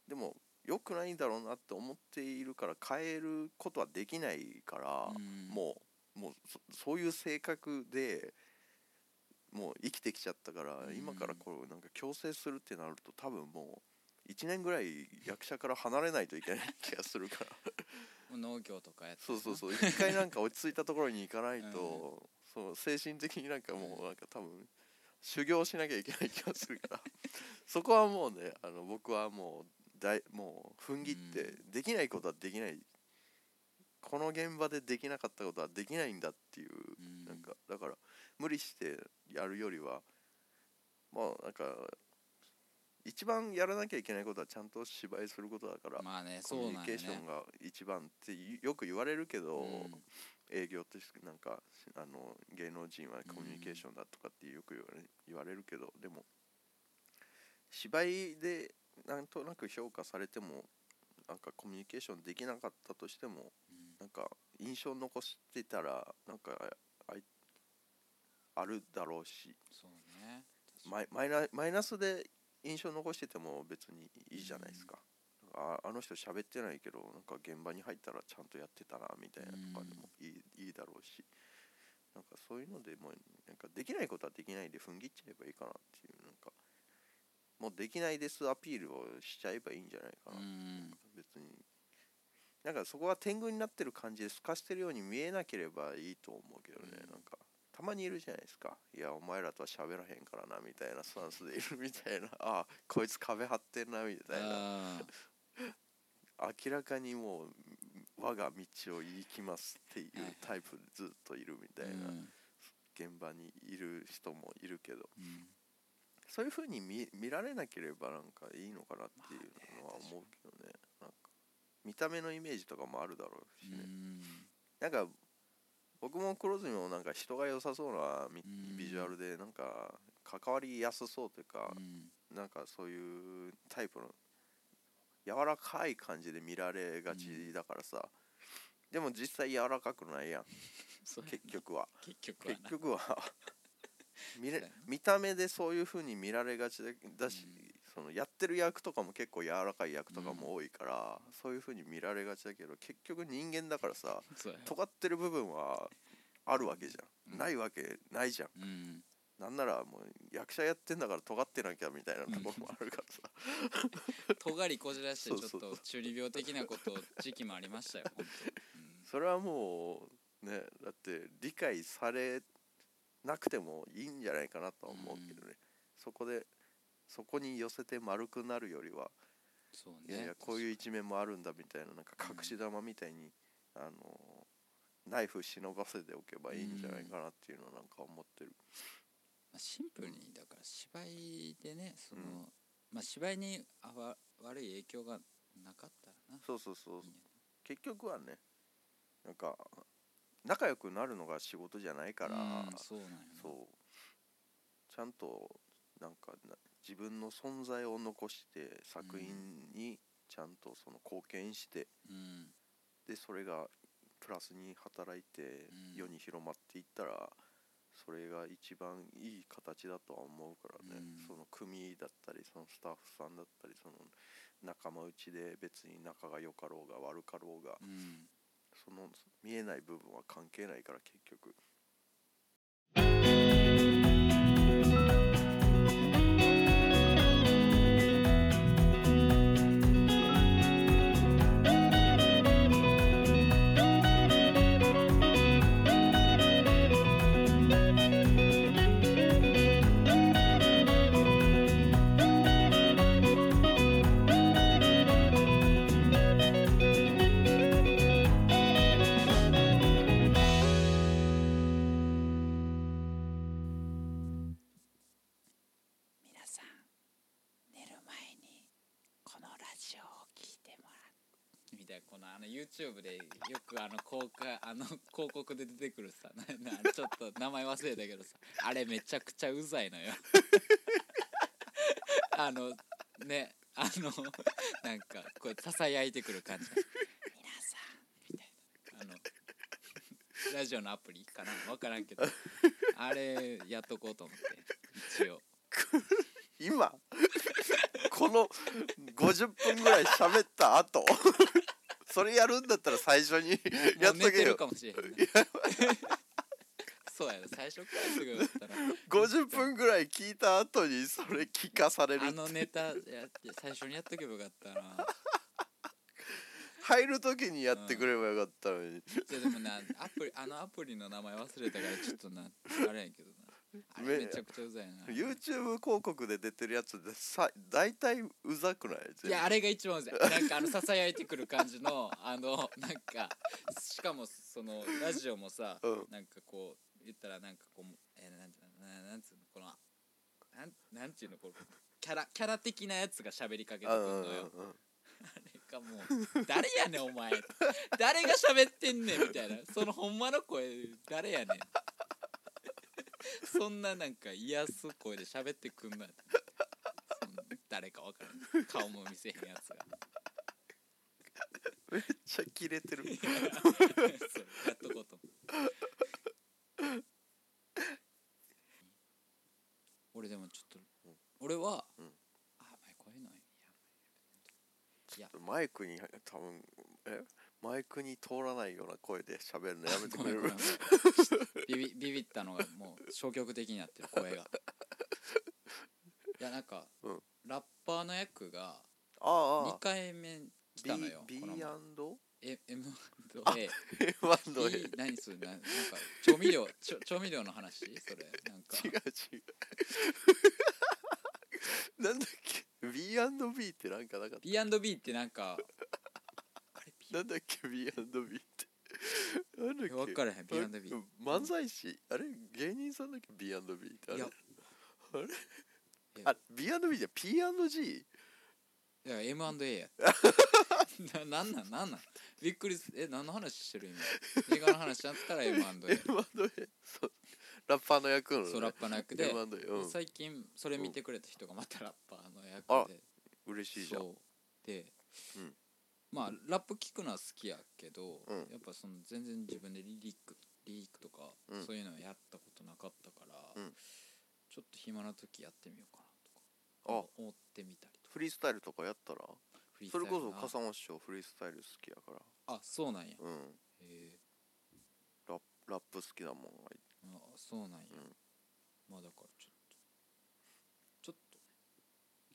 でも良くないんだろうなって思っているから変えることはできないから、うん。もうもうそそういう性格でもう生きてきちゃったから、うん。今からこうなんか強制するってなると多分もう1年ぐらい役者から離れないといけない気がするから。<laughs> 農業とかやってそうそううそう。一回なんか落ち着いたところに行かないと、そう精神的になんかもうなんか多分修行しなきゃいけない気がするから。そこはもうねあの僕はもうだいもう踏ん切って、うできないことはできない。この現場でできなかったことはできないんだっていう、ん。なんかだから無理してやるよりはまあなんか一番やらなきゃいけないことはちゃんと芝居することだから、まあねコミュニケーションが一番ってよく言われるけど、うん営業としてなんかあの芸能人はコミュニケーションだとかってよく言われ言われるけどでも芝居でなんとなく評価されてもなんかコミュニケーションできなかったとしてもうん。なんか印象残してたらなんかあるだろうし。そうね。マイマイナマイナスで印象残してても別にいいじゃないですか、ああの人喋ってないけどなんか現場に入ったらちゃんとやってたなみたいなとかでもいい,、いいだろうし。なんかそういうのでもうなんかできないことはできないで踏ん切っちゃえばいいかなっていうなんかもうできないですアピールをしちゃえばいいんじゃないかな、うん。別に。なんかそこは天狗になってる感じで透かしてるように見えなければいいと思うけどね、うん。なんかたまにいるじゃないですか。いやお前らとは喋らへんからなみたいなスタンスでいるみたいな。<laughs> ああこいつ壁張ってんなみたいな。あ明らかにもう我が道を行きますっていうタイプでずっといるみたいな。うん。現場にいる人もいるけど。うん。そういう風に見見られなければなんかいいのかなっていうのは思うけどね。なんか見た目のイメージとかもあるだろうしね、うん。なんか僕も黒住もなんか人が良さそうなビジュアルでなんか関わりやすそうというかうん。なんかそういうタイプの柔らかい感じで見られがちだからさ。でも実際柔らかくないやん。<laughs> 結局は。結局は <laughs> 見れ見た目でそういう風に見られがちだだし、うんそのやってる役とかも結構柔らかい役とかも多いから、そういう風に見られがちだけど結局人間だからさ尖ってる部分はあるわけじゃん、うん。ないわけないじゃん。うん。なんならもう役者やってんだから尖ってなきゃみたいなところもあるからさ、<laughs> 尖りこじらしてちょっと中二病的なこと時期もありましたよ本それはもうねだって理解されなくてもいいんじゃないかなとは思うけどね、そこでそこに寄せて丸くなるよりは当そうね。いやいやこういう一面もあるんだみたいななんか隠し玉みたいに、あのナイフ忍ばせておけばいいんじゃないかなっていうのはなんか思ってる、まあシンプルにだから芝居でねその、うん。まあ芝居にあわ悪い影響がなかったらな。そうそうそう。結局はねなんか仲良くなるのが仕事じゃないから、うんそう。ちゃんとなんかな自分の存在を残して作品にちゃんとその貢献して、うんでそれがプラスに働いてうん世に広まっていったら、それが一番いい形だとは思うからね、うん。その組だったりそのスタッフさんだったりその仲間内で別に仲が良かろうが悪かろうが、うん。その見えない部分は関係ないから結局 YouTube でよくあの公開あの広告で出てくるさななちょっと名前忘れたけどさあれめちゃくちゃうざいのよ。<laughs> あのねあのなんかこうささやいてくる感じ。皆さんみたいな。あのラジオのアプリかな？分からんけど。あれやっとこうと思って一応。今この50分ぐらい喋った後。それやるんだったら最初に <laughs> やっとけよ。かもしれへんな。そうやな最初からすぐだったら。50分ぐらい聞いた後にそれ聞かされるあのネタやって最初にやっとけばよかったな。入る時にやってくればよかったのに、じゃあでもなアプリあのアプリの名前忘れたからちょっとなあれやけど。なあれめちゃくちゃうざいな。YouTube 広告で出てるやつでさ大体うざくない？いやあれが一番うざい。なんかあのささやいてくる感じの <laughs> あのなんかしかもそのラジオもさ、うん。なんかこう言ったらなんかこうえーなんていうのななんつうのこのなんなんていうのこうキャラキャラ的なやつが喋りかけてくるうんのよ、うんうん。あれがもう誰やねんお前。誰が喋ってんねんみたいな。そのほんまの声誰やねんそんななんか癒す声で喋ってくんな。そん誰かわからん。顔も見せへんやつが。めっちゃキレてる。そうやっとこうと俺でもちょっと、うん俺は、うん。あまあこういうのい。やマイクに多分え？マイクに通らないような声で喋るのやめてくれる？ビビビビったのがもう消極的になってる声が。いやなんか、うん。ラッパーの役が2ああ回目来たのよ B M&A M&A 何それななんか調味料ちょ調味料の話？それなんか。違う違う。<laughs> なんだっけ？B&B ってなんかなかった。B&B ってなんか <laughs> なんだっけ B&B って。なんだっけ。分からへん B&B あれ漫才師。あれ芸人さんだっけ B&B って。あれ。いや。あれ？あ B&B じゃ P&G いや M&A や。<laughs> ななんなんなんなん？びっくりすえ何の話してる今？映画の話だったら <laughs> M&A M&A そう。ラッパーの役のね。そうラッパーの役で。うん。最近それ見てくれた人がまたラッパーの役あで嬉しいじゃん。で、うんまあラップ聞くのは好きやけど、うん。やっぱその全然自分でリリックリリックとか、うん。そういうのはやったことなかったから、うん。ちょっと暇な時やってみようかなとかあ。思ってみたりとか。フリースタイルとかやったら？フリースそれタイルな。こそ笠間師匠フリースタイル好きやから。あそうなんや、へうん。え。ラッラップ好きだもんあそうなんや、うん。まあだからちょっとちょっとね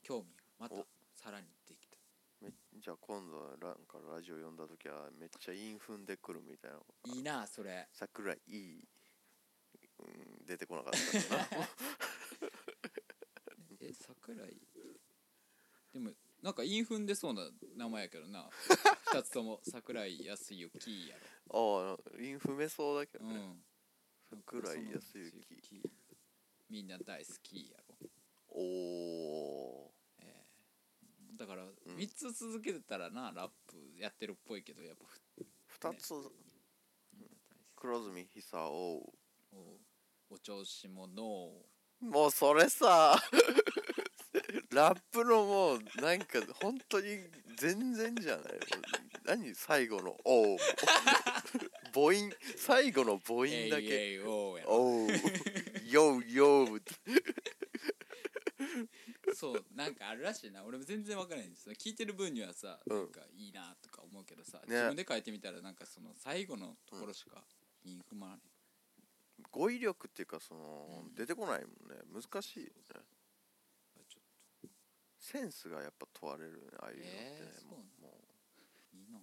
興味がまたお。さらにじゃあ今度なんかラジオ読んだ時はめっちゃ韻踏んでくるみたいな。いいなそれ。桜井いい、うん、出てこなかったかな。<laughs> え桜井？でもなんかインフンでそうな名前やけどな。二つとも。<laughs> 桜井康之やああ韻踏めそうだけどろ、うね、ん、桜井康之。みんな大好きやろ。おおだからん。3つ続けてたらなラップやってるっぽいけどやっぱー二つ、黒住久夫きおお調子者もうそれさ <laughs> ラップのもうなんか本当に全然じゃない。何最後の「おう」<laughs> 母音。最後の母音だけ。おうや「ろおう」「ようよう」そうなんかあるらしいな。俺も全然分からないんです聞いてる分にはさ、うん。なんかいいなとか思うけどさ、自分で書いてみたらなんかその最後のところしかインフマない、語彙力っていうかその、うん。出てこないもんね。難しいよね。ちょっセンスがやっぱ問われるねああいうのって。ね、えーそうもといいな。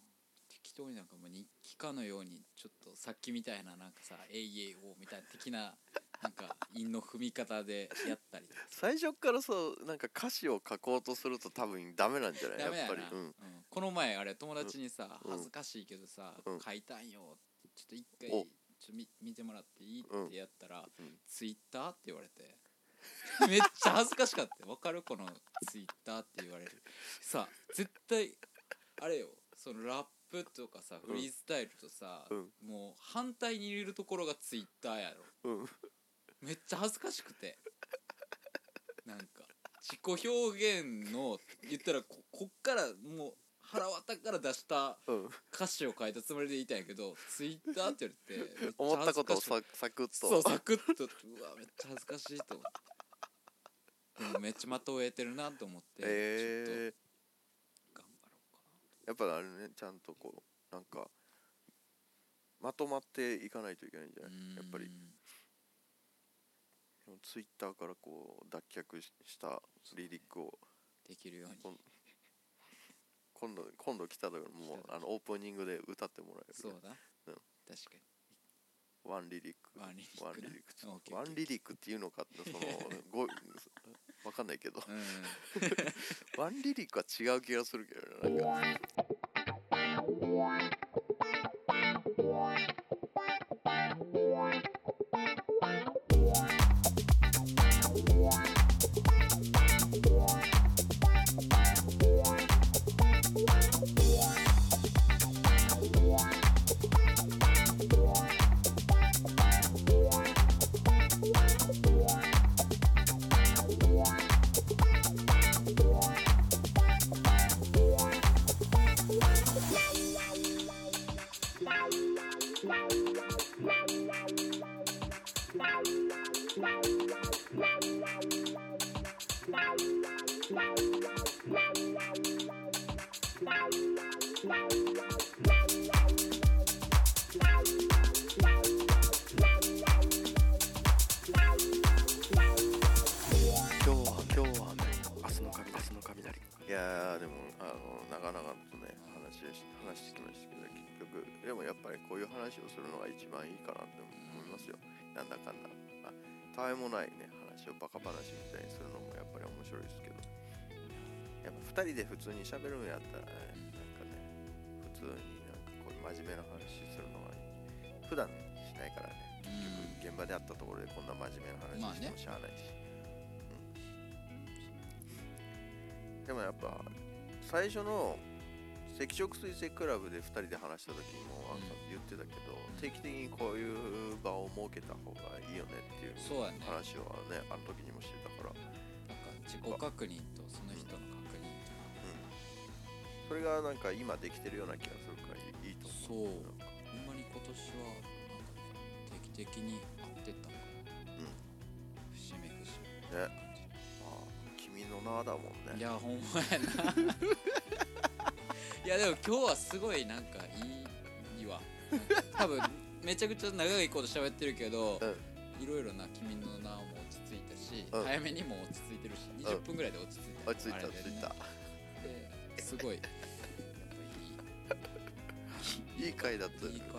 適当になんかもう日記かのようにちょっとさっきみたいななんかさ「えいえいお」みたいな的ななんか韻の踏み方でやったりとか。う最初からそうなんか歌詞を書こうとすると多分ダメなんじゃない？ダメやな、やっぱり、うん。うん。この前あれ友達にさ、うん。恥ずかしいけどさ、うん。書いたんよちょっと一回お。ちょっと見見てもらっていい？うんってやったら、うん。ツイッターって言われて。<laughs> めっちゃ恥ずかしかったわかる？このツイッターって言われる。さ絶対あれよ。そのラップとかさフリースタイルとさ、うん。もう反対に入れるところがツイッターやろ。うんめっちゃ恥ずかしくて。なんか自己表現の言ったらここっからもう腹渡から出したうん。歌詞を書いたつもりでいたんやけどツイッターって言われてめっちゃ思ったことを恥ずかしさサクッと。そうサクッと。うわめっちゃ恥ずかしいと思って。でもめっちゃ的を得てるなと思って、えー、ちょっと頑張ろうかやっぱあれねちゃんとこうなんかまとまっていかないといけないんじゃなない？やっぱり。うんツイッターからこう脱却したリリックを、できるように。今度今度来た時もうあのオープニングで歌ってもらえる。そうだ、うん、確かに。ワンリリック。ワンリリックワンリリック。っていうのかってその <laughs> ごかんないけど、<laughs> ワンリリックは違う気がするけどなんか。Bye. 話し話してきましたけど結局でもやっぱりこういう話をするのが一番いいかなって思いますよ。なんだかんだ。あたわいもないね話をバカ話みたいにするのもやっぱり面白いですけど。やっぱ2人で普通に喋るんやったらねなんかね普通になんかこう真面目な話するのがいい普段しないからね。結局現場であったところでこんな真面目な話してもしゃあないし、うん、でもやっぱ最初の赤色水星クラブで2人で話した時もあんた言ってたけど、定期的にこういう場を設けた方がいいよねっていうそうやね。話をねあの時にもしてたから、なんか自己確認とその人の確認とそれがなんか今できてるような気がするからいいと思う。そう。ほんまに今年はなんかね定期的に会ってたからうん。節目節目ね。まあ君の名だもんね。いやほんまやな <laughs> いやでも今日はすごいなんかいいわ。なんか多分めちゃくちゃ長いこと喋ってるけど、うん。いろいろな君の名も落ち着いたし、うん。早めにも落ち着いてるし20分ぐらいで落ち着いた、落ち着いたあ落ち着いた。ですごいやっぱいいいい回だった。よねいい回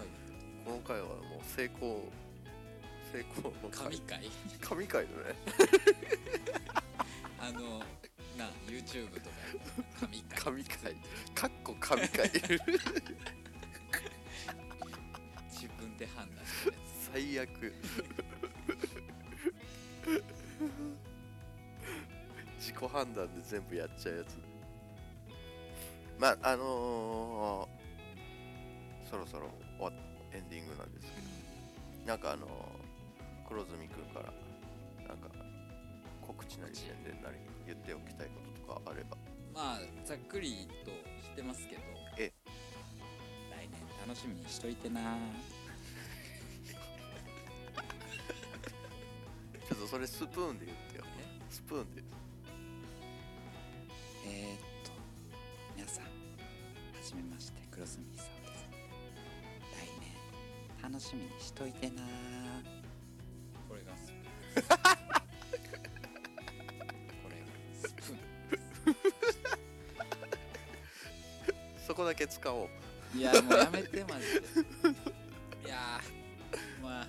この回はもう成功成功の回。神回？神回だね。<laughs> あのな YouTube とか神回。神回。かっこ神回。自分で判断。最悪。自己判断で全部やっちゃうやつ。まああのー、そろそろ終わエンディングなんですけど。なんかあのー、黒住くんからなんか告知なり宣伝なり言っておきたいこととかあれば。つまあざっくりとしてますけどえ。来年楽しみにしといてな。<laughs> ちょっとそれスプーンで言ってよ。え？スプーンで。えー、っと皆さんはじめまして黒住さんです。来年楽しみにしといてな。これがスプーン <laughs> け使おう。いやもうやめてマジで。いやーまあ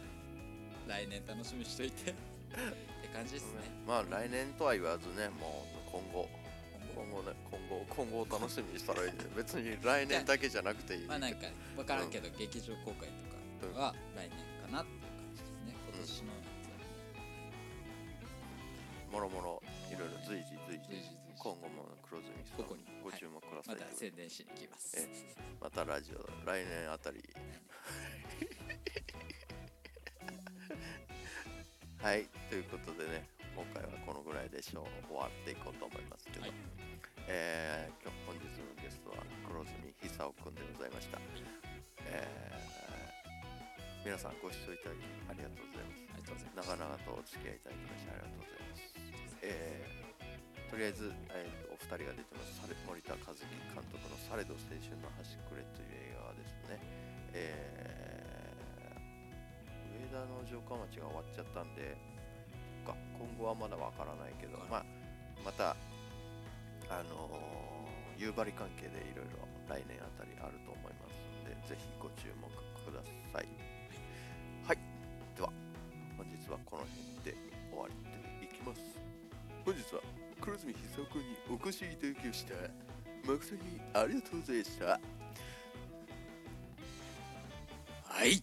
来年楽しみにしといて。って感じですね。まあ来年とは言わずねもう今後。今後今後ね今後今後を楽しみにしたらいいね。<laughs> 別に来年だけじゃなくていいまあなんか分からんけど、劇場公開とかは来年かなっていう感じですね。今年のもろもろいろいろ随時随時今後も黒住さんここに。ご注目ください、また宣伝しに行きます。えまたラジオ来年あたり。<laughs> はいということでね今回はこのぐらいでしょう終わっていこうと思いますけど、はい。えー今日本日のゲストは黒住久夫くんでございました、えー皆さんご視聴いただきありがとうございます。ありがとうございます。長々とお付き合いいただきましてありがとうございます。えーとりあえず、えーお二人が出てます。森田和樹監督の「されど青春の端くれ」という映画はですね、えー上田の城下町が終わっちゃったんでか今後はまだわからないけど、まあ、またあのー夕張関係でいろいろ来年あたりあると思いますのでぜひご注目ください。はい、では本日はこの辺で終わっていきます本日は黒住久夫君にお越しいただきました。誠にありがとうございました。はい。